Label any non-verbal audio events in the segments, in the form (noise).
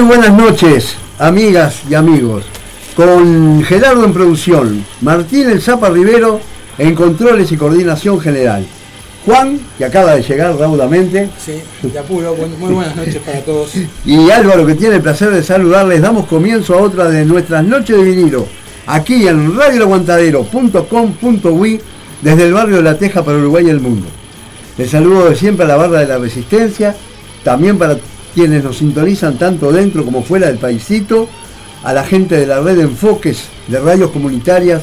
Muy buenas noches, amigas y amigos. Con Gerardo en producción, Martín El Zapa Rivero en controles y coordinación general. Juan, que acaba de llegar raudamente. Sí, de apuro. Muy buenas noches para todos. (laughs) Y Álvaro, que tiene el placer de saludarles. Damos comienzo a otra de nuestras noches de vinilo. Aquí en radioaguantadero.com.uy desde el barrio de La Teja para Uruguay y el mundo. Les saludo de siempre a la barra de la Resistencia, también para quienes nos sintonizan tanto dentro como fuera del paisito, a la gente de la red de enfoques de radios comunitarias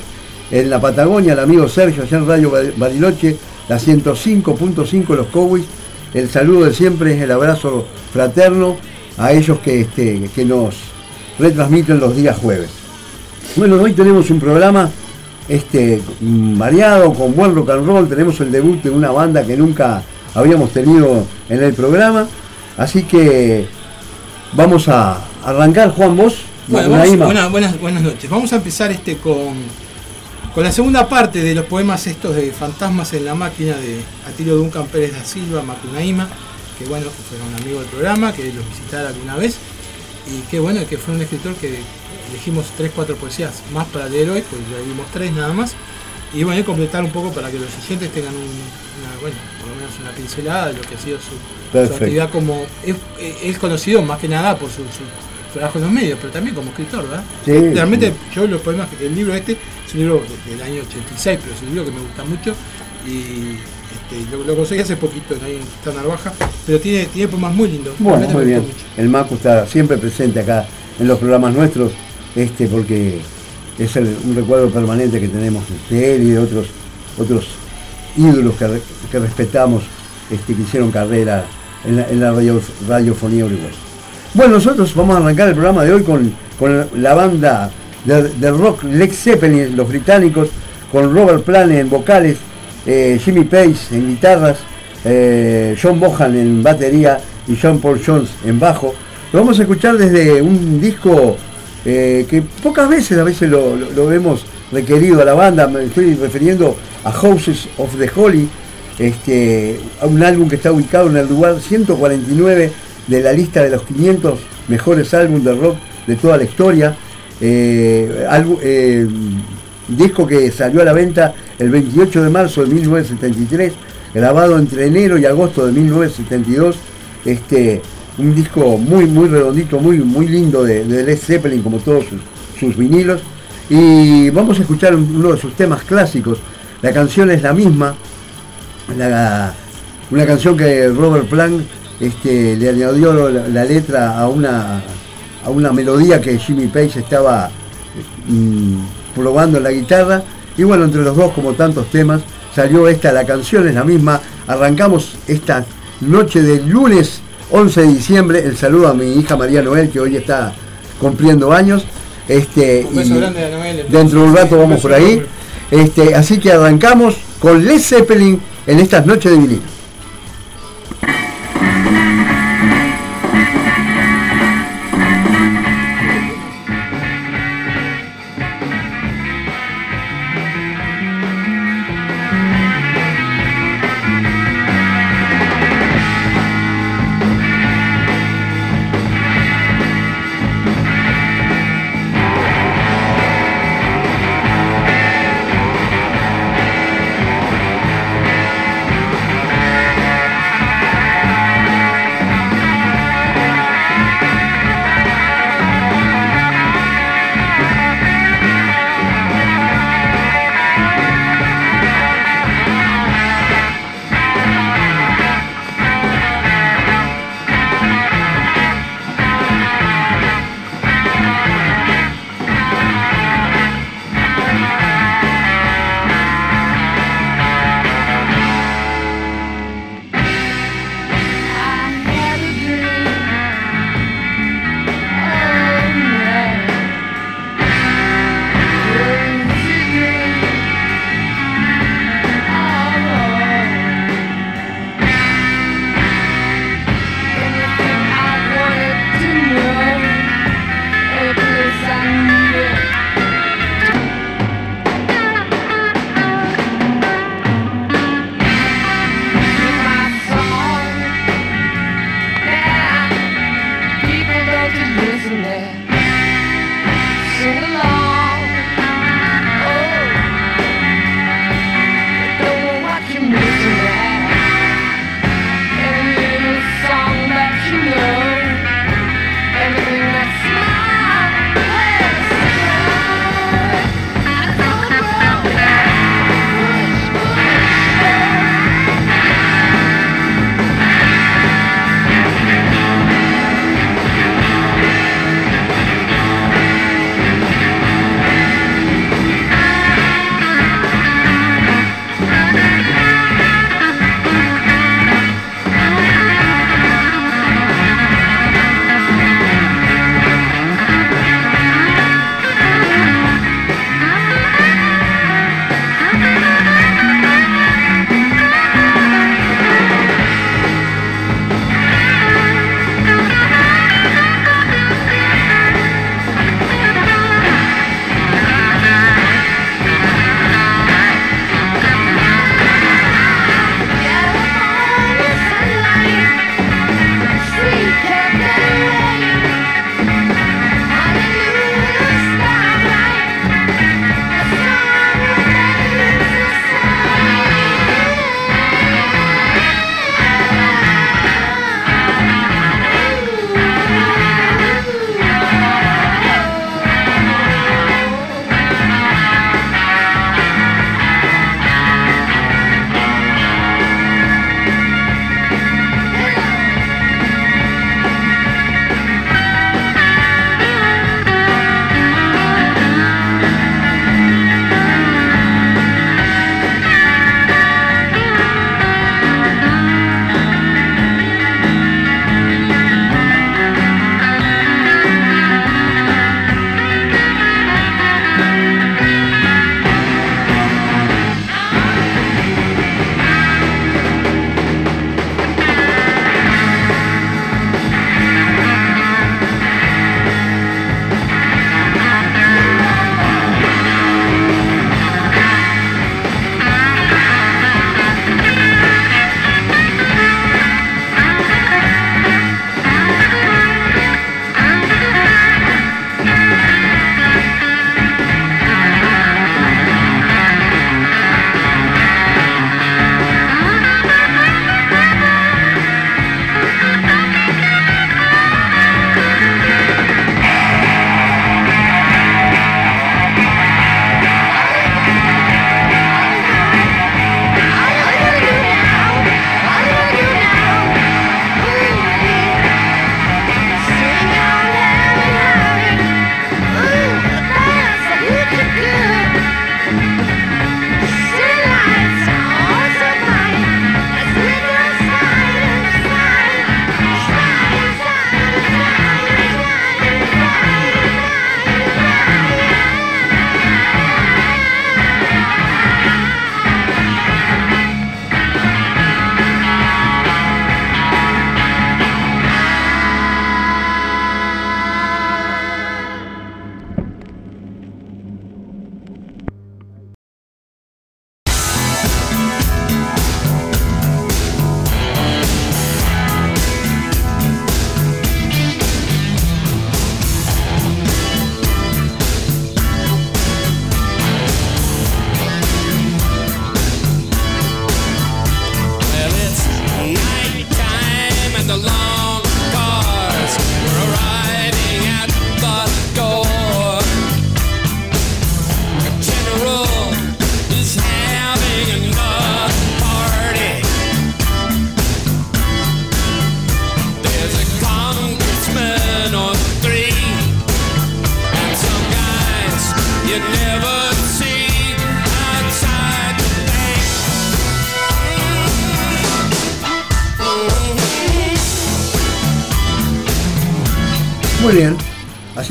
en la Patagonia, el amigo Sergio allá en Radio Bariloche, la 105.5 Los Cowboys, el saludo de siempre, el abrazo fraterno a ellos que, este, que nos retransmiten los días jueves. Bueno, hoy tenemos un programa este, variado, con buen rock and roll, tenemos el debut de una banda que nunca habíamos tenido en el programa, así que vamos a arrancar, Juan, vos. buenas, buenas noches. Vamos a empezar este con con la segunda parte de los poemas estos de Fantasmas en la máquina de Atilio Duncan Pérez da Silva, Macunaíma, que bueno, fue un amigo del programa, que lo visitara alguna vez, y que bueno, que fue un escritor que elegimos tres, cuatro poesías más para leer hoy, pues ya vimos tres nada más, y bueno, completar un poco para que los oyentes tengan una, bueno, por lo menos una pincelada de lo que ha sido su, actividad como, es, conocido más que nada por su trabajo en los medios, pero también como escritor, ¿verdad? Sí. Realmente yo los poemas, el libro este es un libro del año 86, pero es un libro que me gusta mucho y este, lo, conseguí hace poquito en esta Narvaja, pero tiene, tiene poemas muy lindos. Bueno, muy bien. El Macu está siempre presente acá en los programas nuestros, este porque es un recuerdo permanente que tenemos de él y de otros otros ídolos que, respetamos este, que hicieron carrera en la, radiofonía uruguaya. Bueno, nosotros vamos a arrancar el programa de hoy con, la banda de, rock Lex Zeppelin, los británicos, con Robert Plant en vocales, eh, Jimmy Page en guitarras, eh, John Bohan en batería y John Paul Jones en bajo. Lo vamos a escuchar desde un disco eh, que pocas veces a veces lo, vemos requerido a la banda, me estoy refiriendo a Houses of the Holy, este, a un álbum que está ubicado en el lugar 149 de la lista de los 500 mejores álbumes de rock de toda la historia. Eh, eh, disco que salió a la venta el 28 de marzo de 1973, grabado entre enero y agosto de 1972. Este, un disco muy, muy redondito, muy, muy lindo de, Led Zeppelin, como todos sus, vinilos. Y vamos a escuchar uno de sus temas clásicos. La canción es la misma, una canción que Robert Plant este, le añadió la, letra a una, a una melodía que Jimmy Page estaba mm, probando en la guitarra. Y bueno, entre los dos, como tantos temas, salió esta, la canción es la misma. Arrancamos esta noche del lunes 11 de diciembre. El saludo a mi hija María Noel, que hoy está cumpliendo años. Este, dentro de un rato vamos por ahí. Este, así que arrancamos con Led Zeppelin en estas noches de vinilo.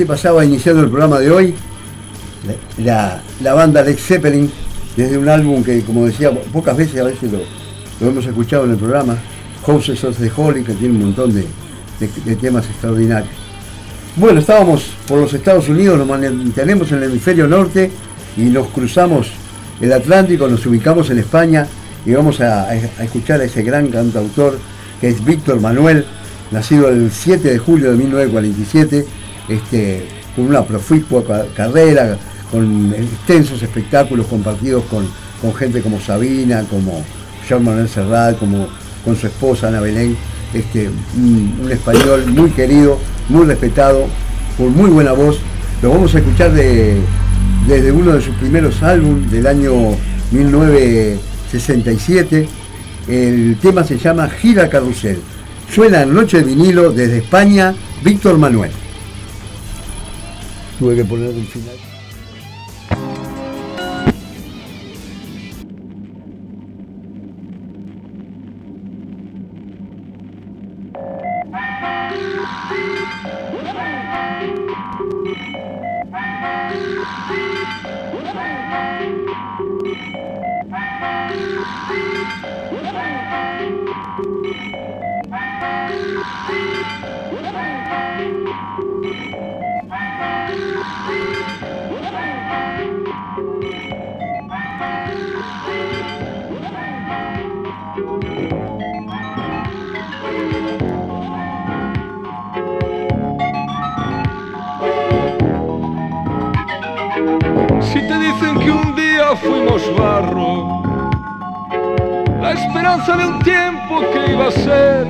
Pasaba iniciando el programa de hoy, la, banda Led Zeppelin, desde un álbum que, como decía, pocas veces a veces lo, hemos escuchado en el programa, Houses of the Holy, que tiene un montón de, temas extraordinarios. Bueno, estábamos por los Estados Unidos, nos mantenemos en el hemisferio norte y nos cruzamos el Atlántico, nos ubicamos en España y vamos a, a escuchar a ese gran cantautor que es Víctor Manuel, nacido el 7 de julio de 1947, este, con una proficua carrera, con extensos espectáculos compartidos con, con gente como Sabina, como Jean Manuel Serrat, como con su esposa Ana Belén, este, un, español muy querido, muy respetado, con muy buena voz. Lo vamos a escuchar desde uno de sus primeros álbumes del año 1967. El tema se llama Gira Carrusel. Suena en Noche de Vinilo desde España, Víctor Manuel. Tuve que poner un final. ser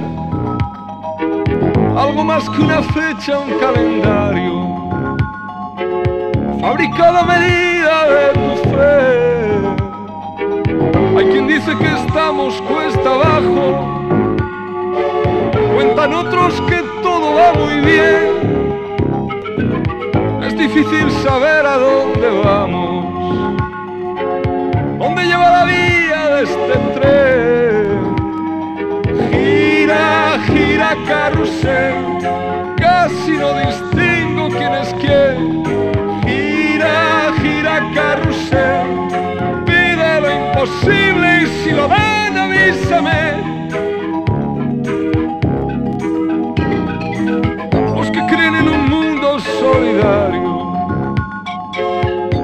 algo más que una fecha, un calendario, fabricado a medida de tu fe. Hay quien dice que estamos cuesta abajo, cuentan otros que todo va muy bien. Es difícil saber a dónde vamos, dónde lleva la vía de este tren. carrusel, casi no distingo quién es quién. Gira, gira carrusel, pide lo imposible y si lo ven avísame. Los que creen en un mundo solidario,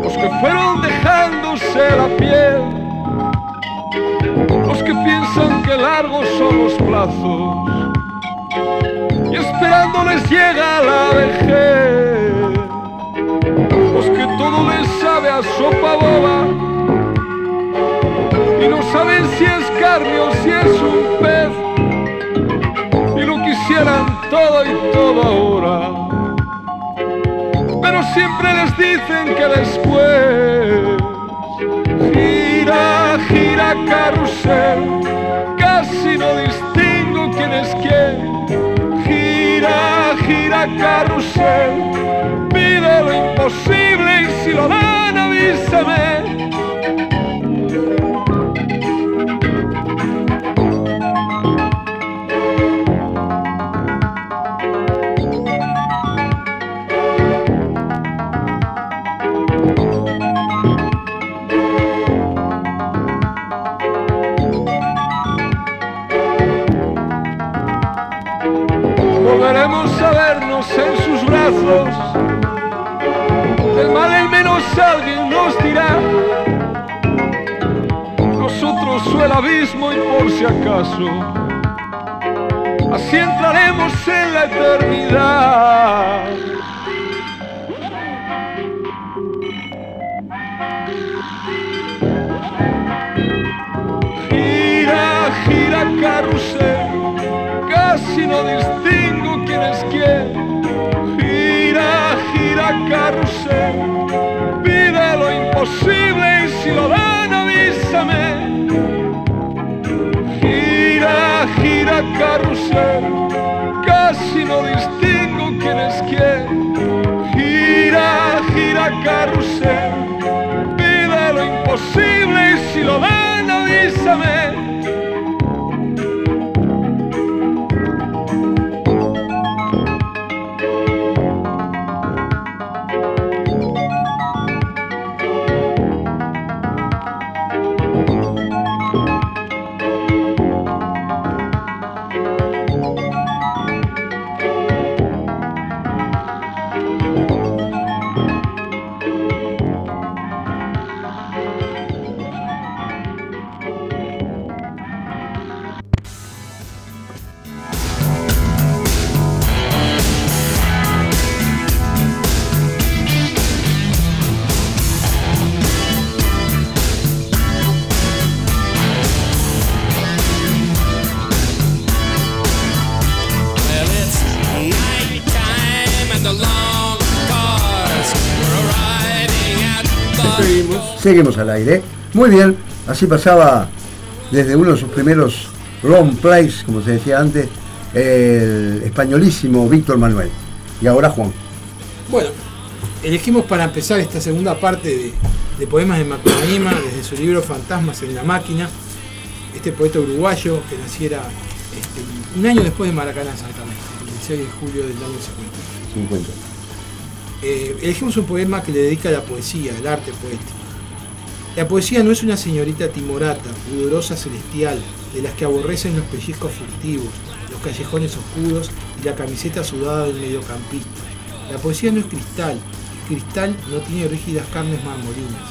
los que fueron dejándose la piel los que piensan que largos son los plazos y esperando les llega la vejez. Los que todo les sabe a sopa boba y no saben si es carne o si es un pez y lo quisieran todo y todo ahora. Pero siempre les dicen que después gira, gira carrusel, casi no distingo quién es quién gira, gira carrusel, pide lo imposible y si lo dan avísame. Seguimos al aire. Muy bien, así pasaba desde uno de sus primeros long plays, como se decía antes, el españolísimo Víctor Manuel. Y ahora Juan. Bueno, elegimos para empezar esta segunda parte de, poemas de Macunaíma desde su libro Fantasmas en la máquina. Este poeta uruguayo que naciera este, un año después de Maracaná, exactamente, el 6 de julio del año 50. 50. Eh, elegimos un poema que le dedica a la poesía, al arte poético. La poesía no es una señorita timorata, pudorosa celestial, de las que aborrecen los pellizcos furtivos, los callejones oscuros y la camiseta sudada del mediocampista. La poesía no es cristal, el cristal no tiene rígidas carnes marmorinas.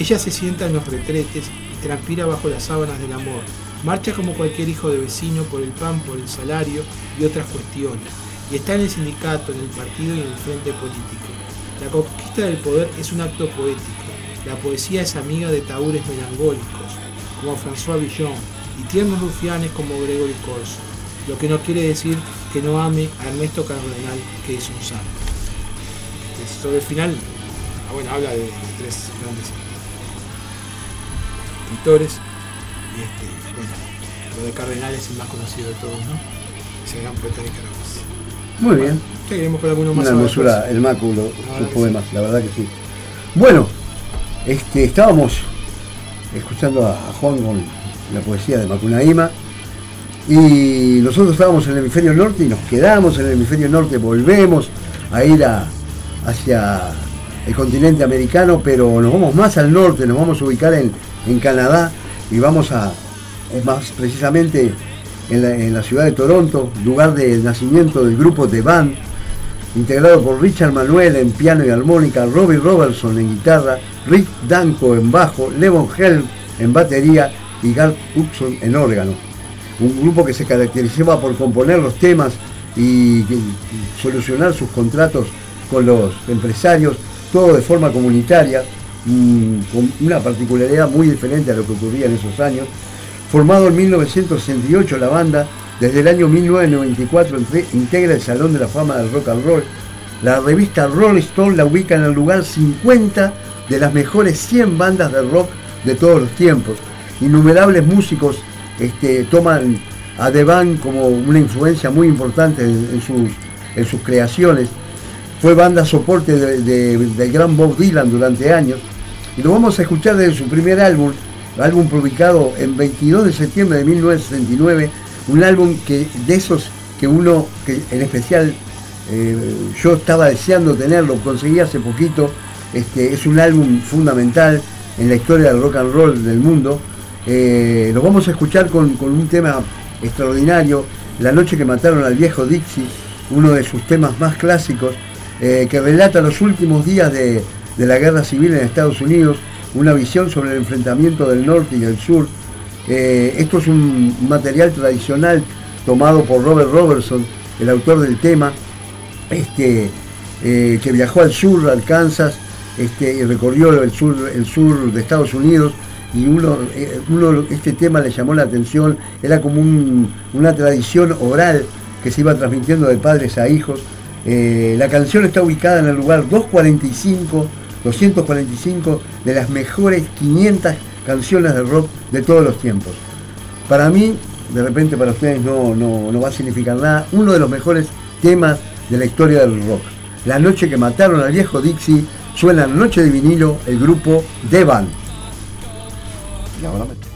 Ella se sienta en los retretes y transpira bajo las sábanas del amor. Marcha como cualquier hijo de vecino por el pan, por el salario y otras cuestiones. Y está en el sindicato, en el partido y en el frente político. La conquista del poder es un acto poético. La poesía es amiga de taúres melancólicos, como François Villon, y tiernos rufianes como Gregory Corso, lo que no quiere decir que no ame a Ernesto Cardenal, que es un santo. sobre el final, ah, bueno, habla de, tres grandes pintores, y este, bueno, lo de Cardenal es el más conocido de todos, ¿no? Ese gran poeta de Caracas. Muy bien. Seguiremos con alguno más. Una hermosura, el máculo, sus poemas, la verdad que sí. Bueno, este, estábamos escuchando a Juan con la poesía de Macunaíma y nosotros estábamos en el hemisferio norte y nos quedamos en el hemisferio norte, volvemos a ir hacia el continente americano, pero nos vamos más al norte, nos vamos a ubicar en, Canadá y vamos a, más precisamente en la, ciudad de Toronto, lugar de nacimiento del grupo The Band, integrado por Richard Manuel en piano y armónica, Robbie Robertson en guitarra, Rick Danko en bajo, Levon Helm en batería y Garth Hudson en órgano. Un grupo que se caracterizaba por componer los temas y, solucionar sus contratos con los empresarios, todo de forma comunitaria, mm, con una particularidad muy diferente a lo que ocurría en esos años. Formado en 1968 la banda, desde el año 1994 integra el Salón de la Fama del Rock and Roll. La revista Rolling Stone la ubica en el lugar 50 de las mejores 100 bandas de rock de todos los tiempos. Innumerables músicos este, toman a The Band como una influencia muy importante en, sus, creaciones. Fue banda soporte del gran Bob Dylan durante años. Y lo vamos a escuchar desde su primer álbum, álbum publicado en 22 de septiembre de 1969 un álbum que de esos que uno, que en especial eh, yo estaba deseando tenerlo, conseguí hace poquito, este, es un álbum fundamental en la historia del rock and roll del mundo. Eh, lo vamos a escuchar con, un tema extraordinario, La noche que mataron al viejo Dixie, uno de sus temas más clásicos, eh, que relata los últimos días de, de la guerra civil en Estados Unidos, una visión sobre el enfrentamiento del norte y del sur eh, esto es un material tradicional tomado por Robert Robertson, el autor del tema, este, eh, que viajó al sur, al Kansas, este, y recorrió el sur, el sur de Estados Unidos y uno, eh, este tema le llamó la atención, era como una tradición oral que se iba transmitiendo de padres a hijos. la canción está ubicada en el lugar 245, 245 de las mejores 500 canciones de rock de todos los tiempos. Para mí, de repente para ustedes no, no, va a significar nada, uno de los mejores temas de la historia del rock. La noche que mataron al viejo Dixie, suena Noche de vinilo el grupo The Band. pay for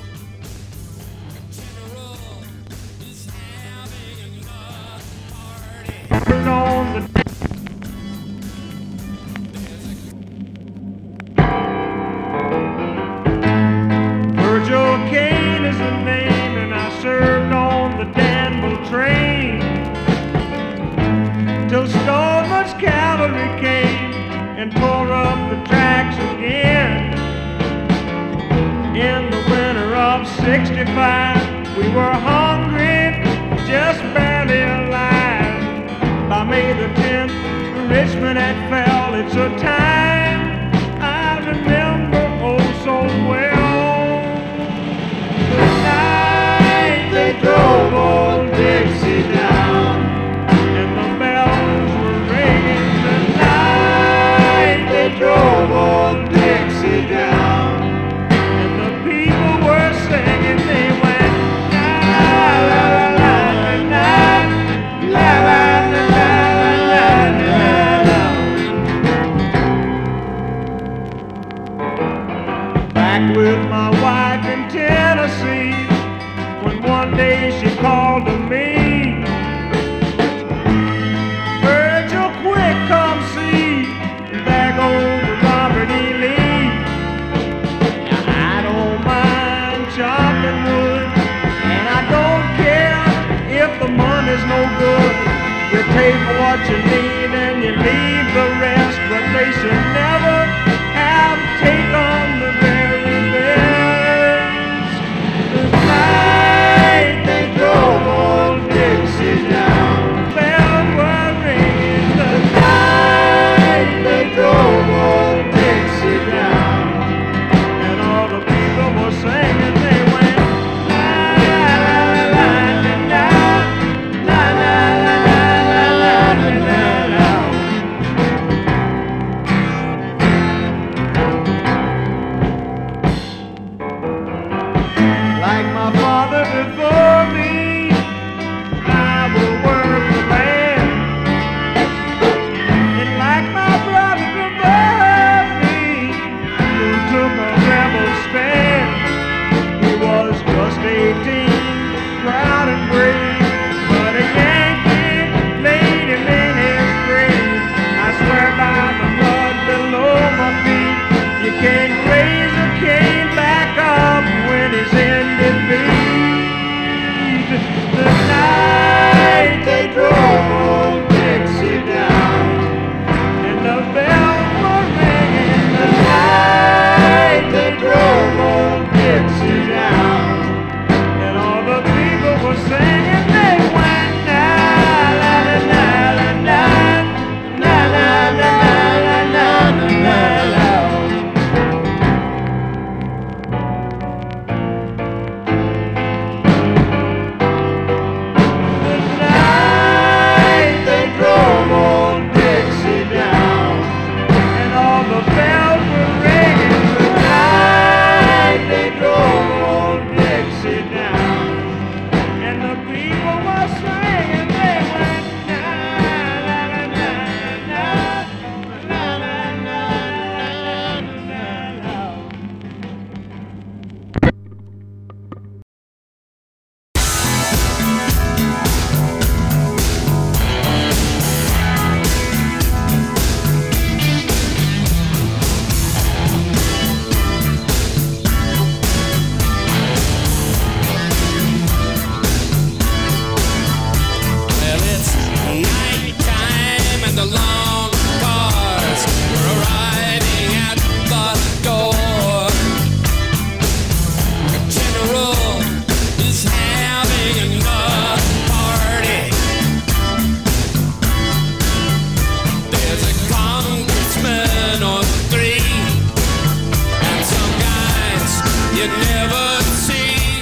what you need and you leave the rest, but they should never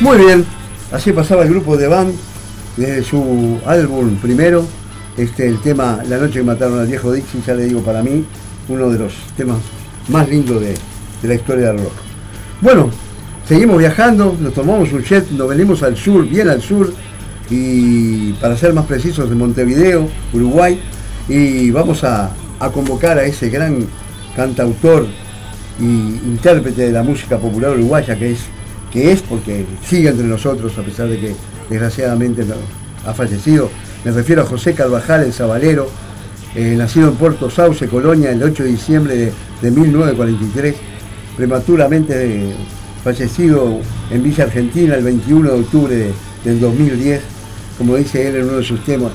Muy bien, así pasaba el grupo de Band de su álbum primero, este el tema La noche que mataron al viejo Dixie, ya le digo para mí, uno de los temas más lindos de, de la historia del rock. Bueno, seguimos viajando, nos tomamos un jet, nos venimos al sur, bien al sur, y para ser más precisos de Montevideo, Uruguay, y vamos a, a convocar a ese gran cantautor y intérprete de la música popular uruguaya que es que es porque sigue entre nosotros a pesar de que desgraciadamente ha fallecido. Me refiero a José Carvajal, el Zabalero, eh, nacido en Puerto Sauce, Colonia, el 8 de diciembre de, de 1943, prematuramente eh, fallecido en Villa Argentina el 21 de octubre de- del 2010, como dice él en uno de sus temas,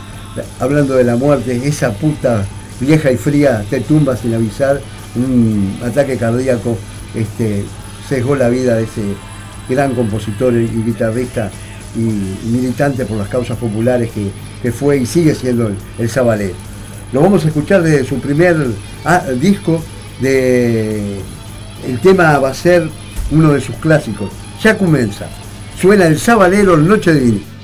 hablando de la muerte, esa puta vieja y fría te tumba sin avisar, un ataque cardíaco este, sesgó la vida de ese gran compositor y guitarrista y militante por las causas populares que, fue y sigue siendo el, el Zabalero. Lo vamos a escuchar desde su primer ah, disco, de, el tema va a ser uno de sus clásicos, ya comienza. Suena el Zabalero Noche de.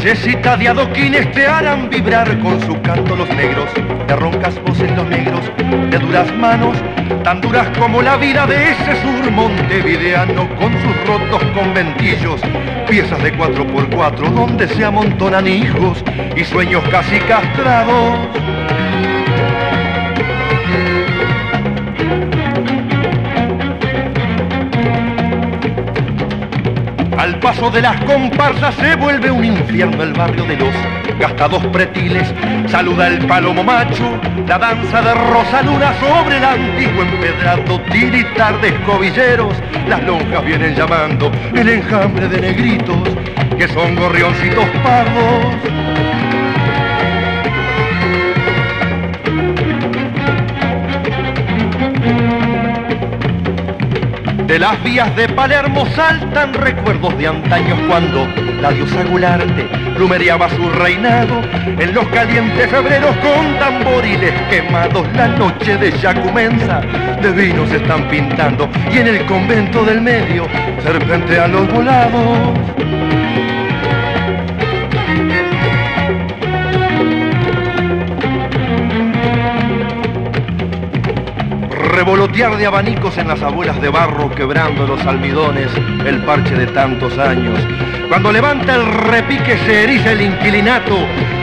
Callecita de adoquines te harán vibrar con su canto los negros, de roncas voces los negros, de duras manos, tan duras como la vida de ese sur montevideano con sus rotos conventillos, piezas de cuatro por cuatro donde se amontonan hijos y sueños casi castrados. Paso de las comparsas se vuelve un infierno el barrio de los gastados pretiles. Saluda el palomo macho, la danza de Rosaluna sobre el antiguo empedrado, tiritar de escobilleros. Las lonjas vienen llamando el enjambre de negritos, que son gorrioncitos pardos. Las vías de Palermo saltan recuerdos de antaños cuando la diosa Gularte plumereaba su reinado en los calientes febreros con tamboriles quemados. La noche de Yacumensa de vino se están pintando y en el convento del medio serpentean los volados. Revolotear de abanicos en las abuelas de barro, quebrando los almidones, el parche de tantos años. Cuando levanta el repique se eriza el inquilinato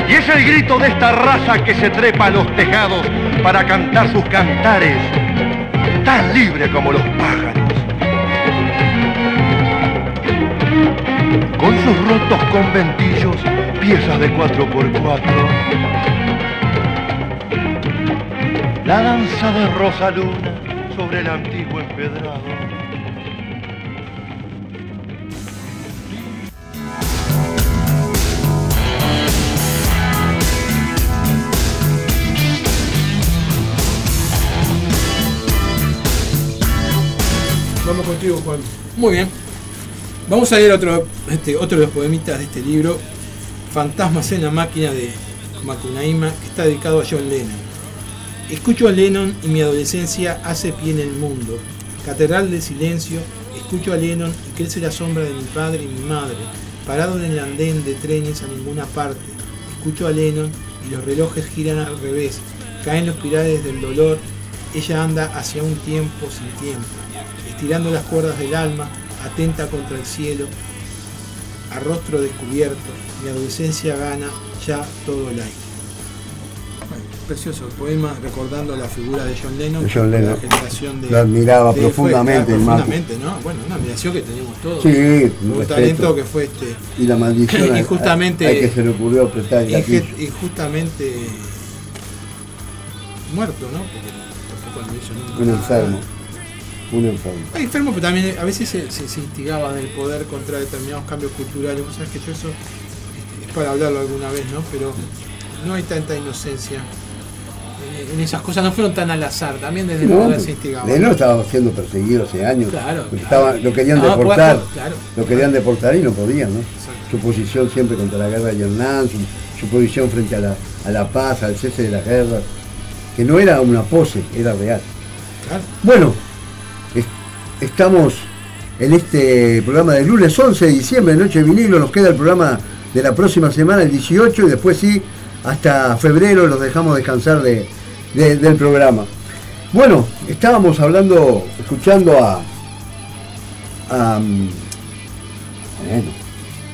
y es el grito de esta raza que se trepa a los tejados para cantar sus cantares, tan libre como los pájaros. Con sus rotos conventillos, piezas de cuatro por cuatro. La danza de Rosaluna sobre el antiguo empedrado. Vamos contigo, Juan. Muy bien. Vamos a leer otro, este, otro de los poemitas de este libro, Fantasmas en la máquina de Macunaíma, que está dedicado a John Lennon. Escucho a Lennon y mi adolescencia hace pie en el mundo. Catedral del silencio, escucho a Lennon y crece la sombra de mi padre y mi madre, parado en el andén de trenes a ninguna parte. Escucho a Lennon y los relojes giran al revés, caen los pilares del dolor, ella anda hacia un tiempo sin tiempo, estirando las cuerdas del alma, atenta contra el cielo, a rostro descubierto, mi adolescencia gana ya todo el aire. Bueno, precioso el poema recordando la figura de John Lennon, De John Lennon. la generación de Lo admiraba de él fue, profundamente, claro, profundamente, ¿no? Bueno, una admiración que teníamos todos. Sí, un un talento que fue este Y la maldición (laughs) Y a- justamente- a que se le ocurrió apretar el y, justamente muerto, ¿no? Porque tampoco lo hizo nunca. Un enfermo. Un enfermo. Ah, enfermo, pero también a veces se, se- se instigaba del poder contra determinados cambios culturales. Vos sabés que yo eso es para hablarlo alguna vez, ¿no? Pero no hay tanta inocencia en, esas cosas. No fueron tan al azar. También desde No, poder se instigaba. Lennon estaba siendo perseguido hace años. Claro, Porque claro. estaba- lo querían No, deportar. pues, claro. Lo querían deportar y no podían, ¿no? Exacto. Su posición siempre contra la guerra de Vietnam, su, su posición frente a la, a la paz, al cese de las guerras, que no era una pose, era real. Bueno, es- estamos en este programa del lunes 11 de diciembre, Noche de Vinilo, nos queda el programa de la próxima semana, el 18, y después sí, hasta febrero los dejamos descansar de- de- del programa. Bueno, estábamos hablando, escuchando a, a, mm,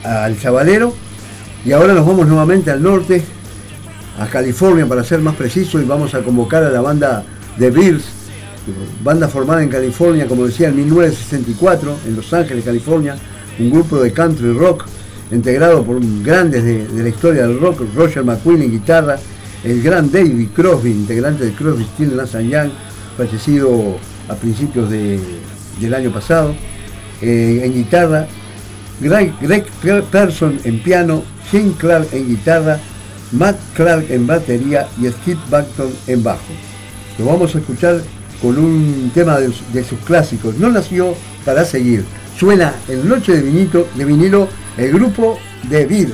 al Chavalero, y ahora nos vamos nuevamente al norte, a California para ser más preciso, y vamos a convocar a la banda de Bears, banda formada en California, como decía, en 1964, en Los Ángeles, California, un grupo de country rock integrado por grandes de, de la historia del rock, Roger McQueen en guitarra, el gran David Crosby, integrante de Crosby, Stills Nash Young, fallecido a principios de- del año pasado, eh, en guitarra, Greg, Greg en piano, Shane Clark en guitarra, Matt Clark en batería y Steve Buckton en bajo. Lo vamos a escuchar con un tema de, sus clásicos. No nació para seguir. Suena en Noche de, vinito, de vinilo el grupo de Bears,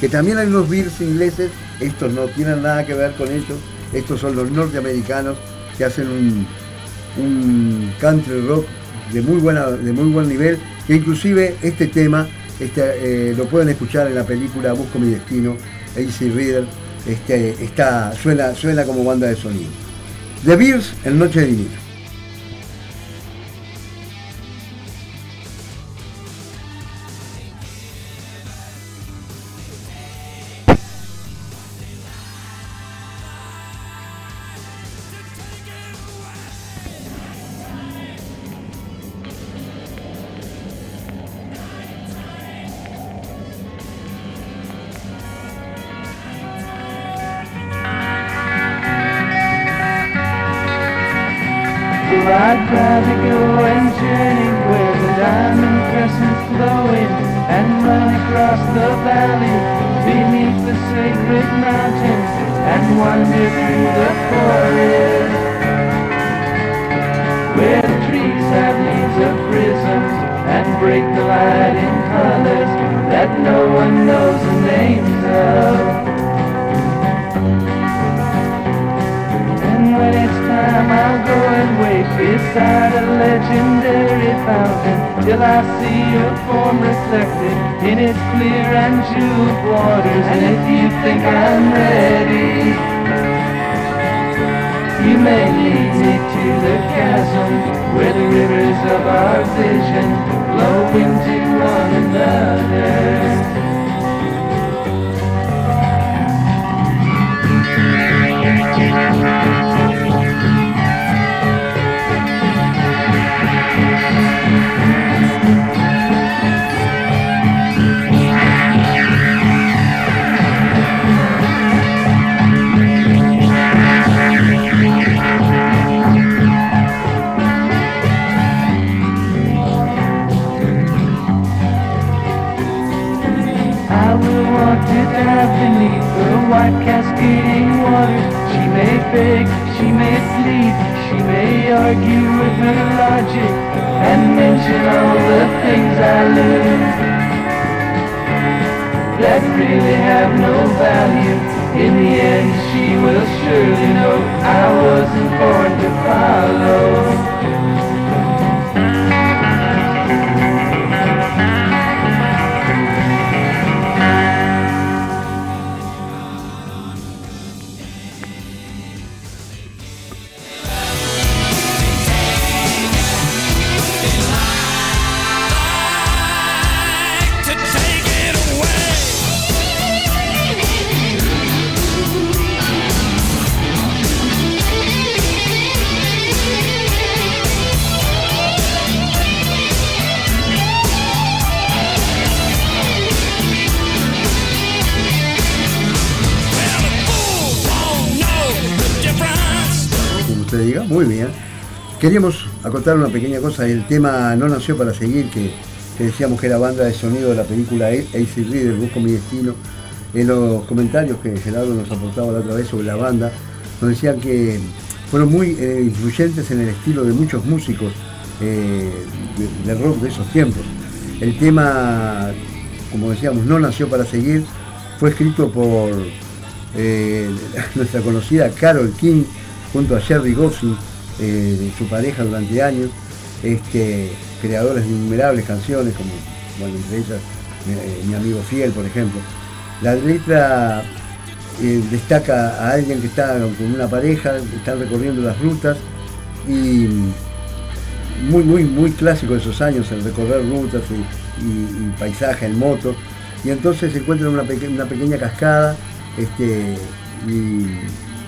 que también hay unos Bears ingleses, estos no tienen nada que ver con ellos, estos son los norteamericanos que hacen un, un country rock de muy, buena, de muy buen nivel, que inclusive este tema Este, eh, lo pueden escuchar en la película Busco mi destino, Easy Reader. Este, está, suena, suena como banda de sonido. The Beers en Noche Divina. I'd our vision she Queríamos acotar una pequeña cosa, el tema No Nació para Seguir, que, decíamos que era banda de sonido de la película AC Reader, Busco mi destino. En los comentarios que Gerardo nos aportaba la otra vez sobre la banda, nos decían que fueron muy eh, influyentes en el estilo de muchos músicos eh, de, de rock de esos tiempos. El tema, como decíamos, No Nació para Seguir, fue escrito por eh, (laughs) nuestra conocida Carol King junto a Jerry Goffin, eh, su pareja durante años, este, creadores de innumerables canciones, como entre ellas eh, mi amigo Fiel, por ejemplo. La letra eh, destaca a alguien que está con una pareja, están recorriendo las rutas y muy, muy, muy clásico de esos años, el recorrer rutas y, paisaje en moto. Y entonces se encuentran una, una pequeña cascada este, y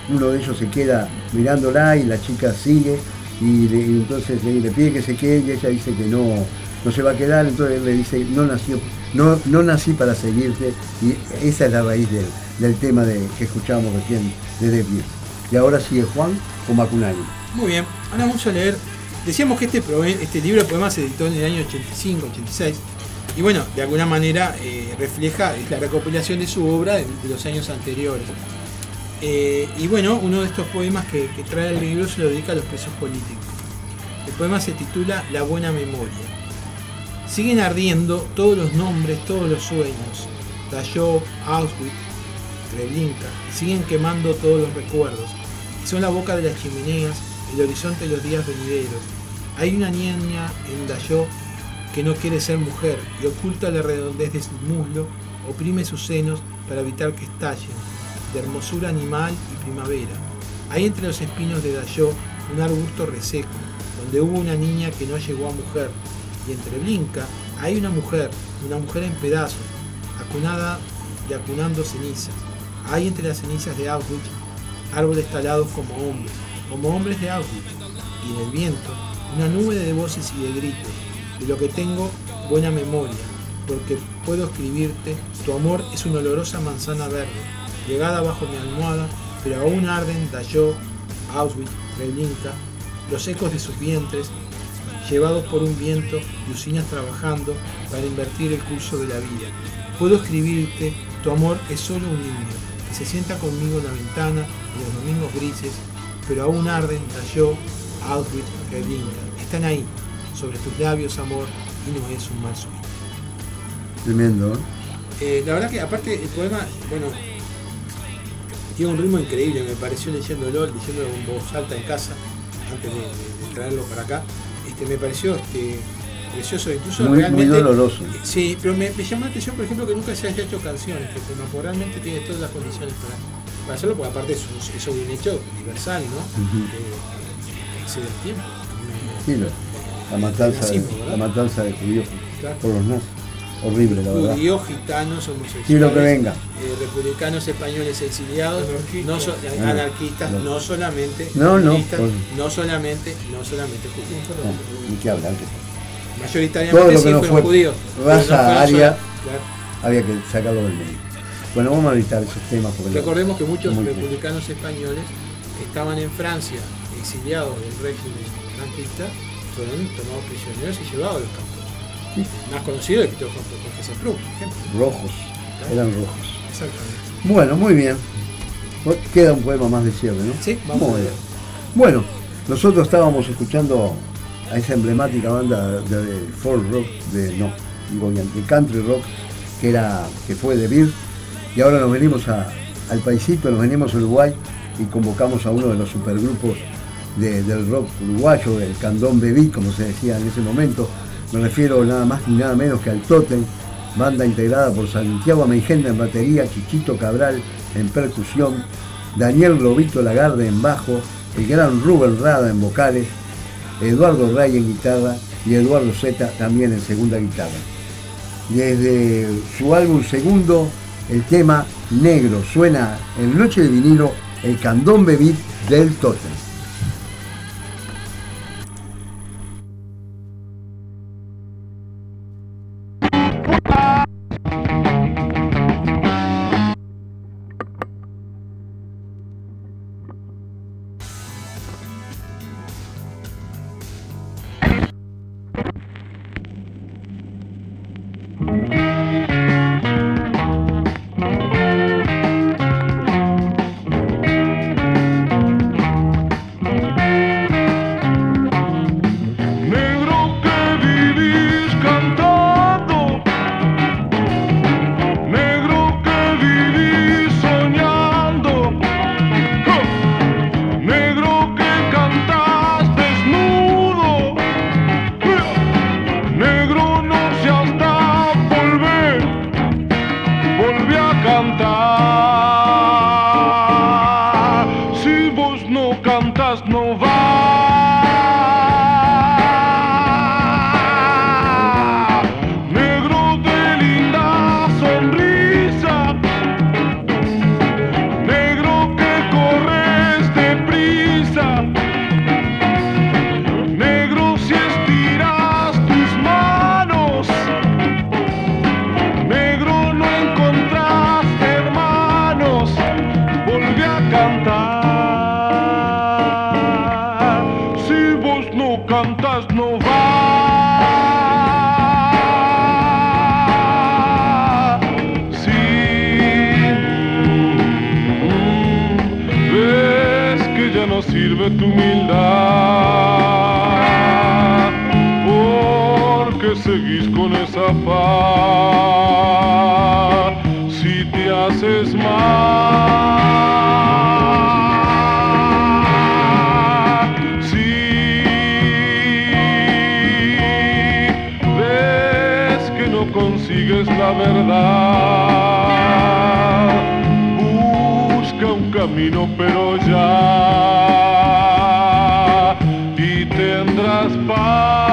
uno de ellos se queda mirándola y la chica sigue y, entonces le, pide que se quede y ella dice que no, no se va a quedar, entonces él le dice, no, nació, no, no nací para seguirte y esa es la raíz del, del tema de, que escuchábamos recién de Beatles. Y ahora sigue Juan o Macunay. Muy bien, ahora vamos a leer. Decíamos que este, este libro de poemas se editó en el año 85, 86. Y bueno, de alguna manera eh, refleja la recopilación de su obra de los años anteriores. Eh, y bueno, uno de estos poemas que, trae el libro se lo dedica a los presos políticos. El poema se titula La buena memoria. Siguen ardiendo todos los nombres, todos los sueños. Dachau, Auschwitz, Treblinka. Siguen quemando todos los recuerdos. Son la boca de las chimeneas, el horizonte de los días venideros. Hay una niña en Dachau que no quiere ser mujer y oculta la redondez de su muslo, oprime sus senos para evitar que estallen, de hermosura animal y primavera. Hay entre los espinos de Dayó un arbusto reseco, donde hubo una niña que no llegó a mujer, y entre Blinca hay una mujer, una mujer en pedazos, acunada y acunando cenizas. Hay entre las cenizas de Auschwitz árboles talados como hombres, como hombres de Auschwitz, y en el viento una nube de voces y de gritos. De lo que tengo buena memoria, porque puedo escribirte, tu amor es una olorosa manzana verde, llegada bajo mi almohada, pero aún arden Dayó, Auschwitz, Treblinka, los ecos de sus vientres, llevados por un viento y usinas trabajando para invertir el curso de la vida. Puedo escribirte, tu amor es solo un niño, que se sienta conmigo en la ventana en los domingos grises, pero aún arden Dayó, Auschwitz, Treblinka. Están ahí, sobre tus labios, amor, y no es un mal sueño. Tremendo, ¿eh? Eh, la verdad que aparte el poema, bueno, tiene un ritmo increíble, me pareció leyéndolo, leyéndolo en voz alta en casa, antes de, de- de traerlo para acá, este, me pareció este, precioso, incluso Muy, muy realmente... doloroso. Sí, pero me, me llamó la atención, por ejemplo, que nunca se haya hecho canciones, que realmente tiene todas las condiciones para, para hacerlo, porque aparte es un- bien hecho, universal, ¿no? Eh, excede el tiempo. Sí, la, la matanza, de, la matanza de judíos Claro. por los nazis. Horrible, la verdad. Judíos, gitanos, homosexuales, Sí, lo que venga. eh, republicanos españoles exiliados, no so- eh, anarquistas, no. no solamente No, no, no solamente, no solamente judíos, No, ni que hablar. que- mayoritariamente Todo lo sí que no fueron fue judíos. raza, no fueron área. solo- claro. Había que sacarlo del medio. Bueno, vamos a evitar esos temas porque Recordemos que muchos republicanos españoles que estaban en Francia, exiliados del régimen franquista, fueron tomados prisioneros y llevados a los campos. Más conocido el Pito Jorge Semprún, por ejemplo. rojos, eran rojos. Exactamente. Bueno, muy bien. Queda un poema más de cierre, ¿no? Sí, vamos Muy a ver. bien. Bueno, nosotros estábamos escuchando a esa emblemática banda de, de folk rock, de no, digo bien, de country rock, que era, que fue de Beer, y ahora nos venimos a- al paisito, nos venimos a Uruguay y convocamos a uno de los supergrupos de- del rock uruguayo, el Candón Bebí, como se decía en ese momento. Me refiero nada más ni nada menos que al Totem, banda integrada por Santiago Ameijenda en batería, Chichito Cabral en percusión, Daniel Globito Lagarde en bajo, el gran Rubén Rada en vocales, Eduardo Ray en guitarra y Eduardo Zeta también en segunda guitarra. Desde su álbum segundo, el tema Negro suena en Noche de Vinilo, el candón bebí del Totem. Tendrás paz.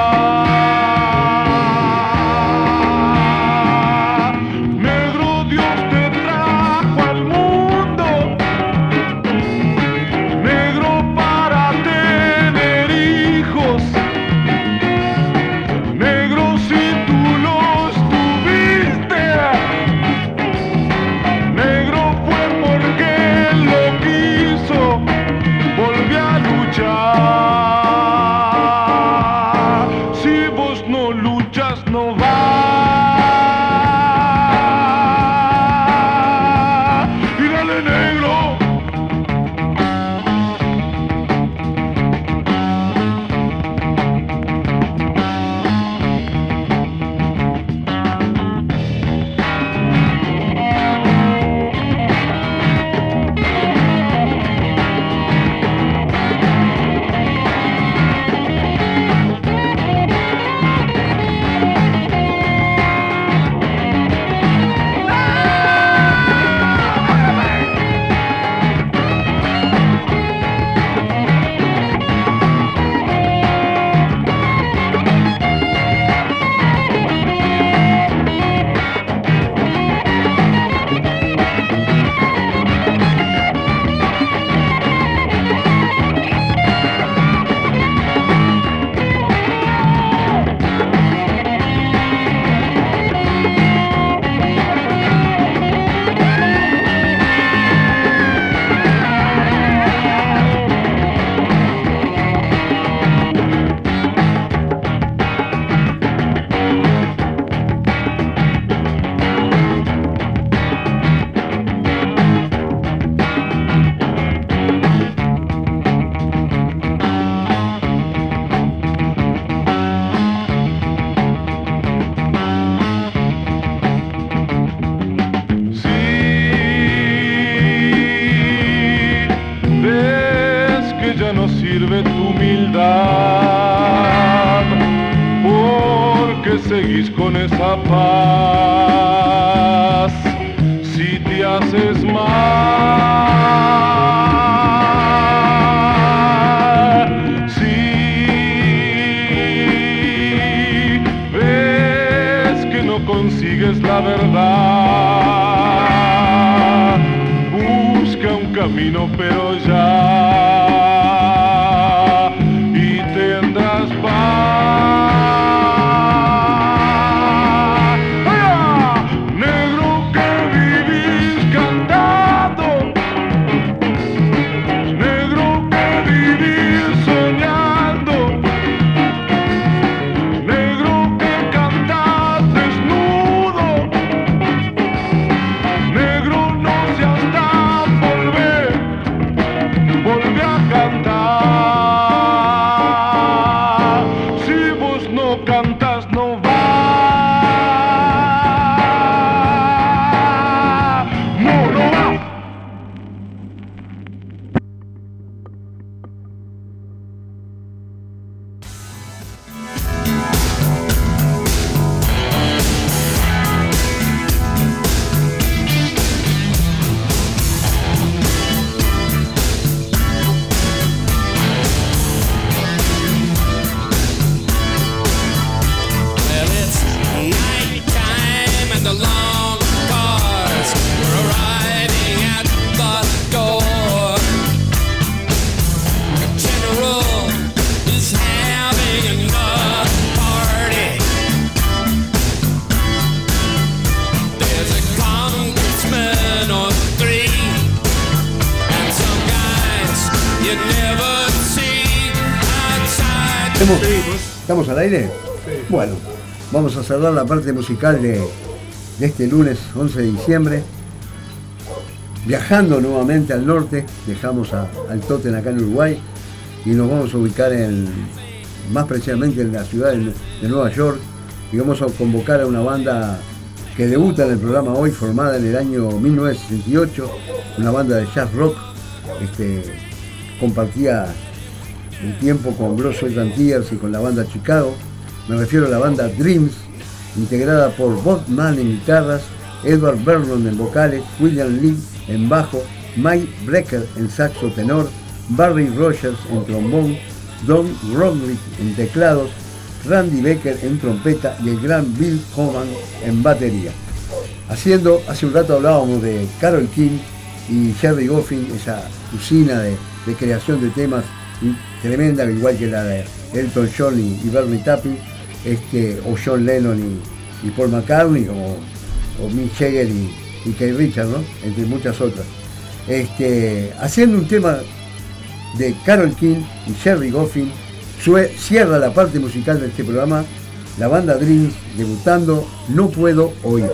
La parte musical de, este lunes 11 de diciembre. Viajando nuevamente al norte, dejamos a- al Totem acá en Uruguay y nos vamos a ubicar en, más precisamente en la ciudad de, Nueva York y vamos a convocar a una banda que debuta en el programa hoy, formada en el año 1968, una banda de jazz rock, este, compartía un tiempo con Grosso Tears y con la banda Chicago. Me refiero a la banda Dreams integrada por Bob Mann en guitarras, Edward Vernon en vocales, William Lee en bajo, Mike Brecker en saxo tenor, Barry Rogers en trombón, Don Roderick en teclados, Randy Becker en trompeta y el gran Bill Homan en batería. Haciendo, hace un rato hablábamos de Carol King y Jerry Goffin, esa usina de, de creación de temas tremenda, igual que la de Elton John y, y Bernie Tapping, este, o John Lennon y, Paul McCartney, o, Mick Jagger y, y Richards, entre muchas otras. Este, haciendo un tema de Carol King y Jerry Goffin, cierra la parte musical de este programa la banda Dreams debutando No Puedo Oír.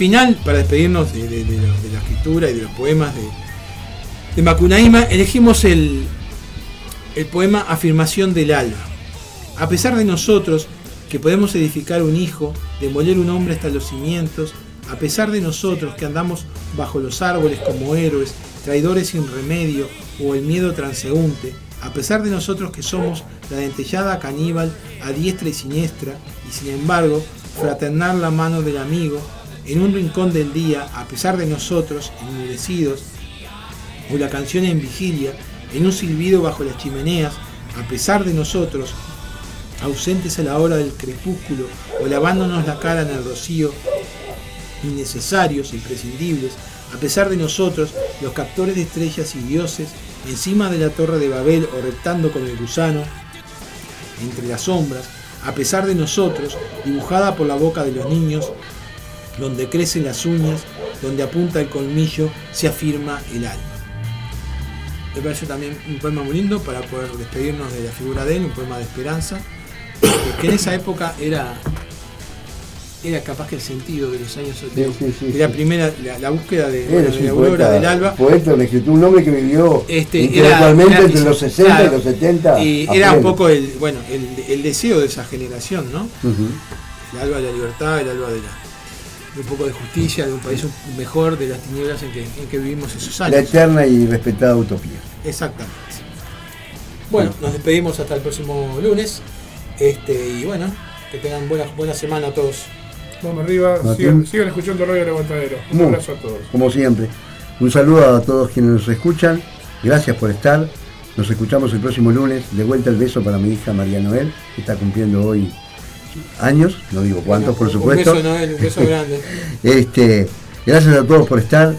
Final, para despedirnos de, la escritura y de los poemas de, de Macunaíma, elegimos el, el poema Afirmación del Alba. A pesar de nosotros, que podemos edificar un hijo, demoler un hombre hasta los cimientos, a pesar de nosotros que andamos bajo los árboles como héroes, traidores sin remedio o el miedo transeúnte, a pesar de nosotros que somos la dentellada caníbal a diestra y siniestra, y sin embargo, fraternar la mano del amigo, en un rincón del día, a pesar de nosotros, enmudecidos, o la canción en vigilia, en un silbido bajo las chimeneas, a pesar de nosotros, ausentes a la hora del crepúsculo, o lavándonos la cara en el rocío, innecesarios, imprescindibles, a pesar de nosotros, los captores de estrellas y dioses, encima de la torre de Babel o reptando con el gusano, entre las sombras, a pesar de nosotros, dibujada por la boca de los niños, donde crecen las uñas, donde apunta el colmillo, se afirma el alma. Me pareció también un poema muy lindo para poder despedirnos de la figura de él, un poema de esperanza, que en esa época era era capaz que el sentido de los años de, Sí, sí, sí, de la primera, la, la búsqueda de, bueno, de la aurora poeta, del alba. poeta, un escritor, un hombre que vivió Este, intelectualmente era- entre los 60 claro, y los 70. Y era un poco el, bueno, el, el deseo de esa generación, ¿no? El alba de la libertad, el alba de la de un poco de justicia, de un país mejor, de las tinieblas en que, en que vivimos esos La años. eterna y respetada utopía. Exactamente. Bueno, nos despedimos hasta el próximo lunes. Este, y bueno, que tengan buena, buena semana a todos. Vamos arriba, sigan, sigan escuchando Radio Levantadero. Un Muy- abrazo a todos. Como siempre, un saludo a todos quienes nos escuchan. Gracias por estar. Nos escuchamos el próximo lunes. De vuelta el beso para mi hija María Noel, que está cumpliendo hoy años. No digo cuántos, por Un supuesto. beso, Noel, un beso grande. (laughs) Este, gracias a todos por estar.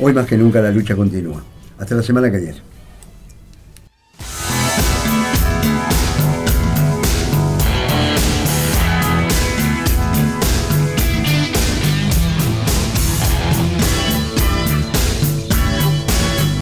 Hoy más que nunca la lucha continúa. Hasta la semana que viene.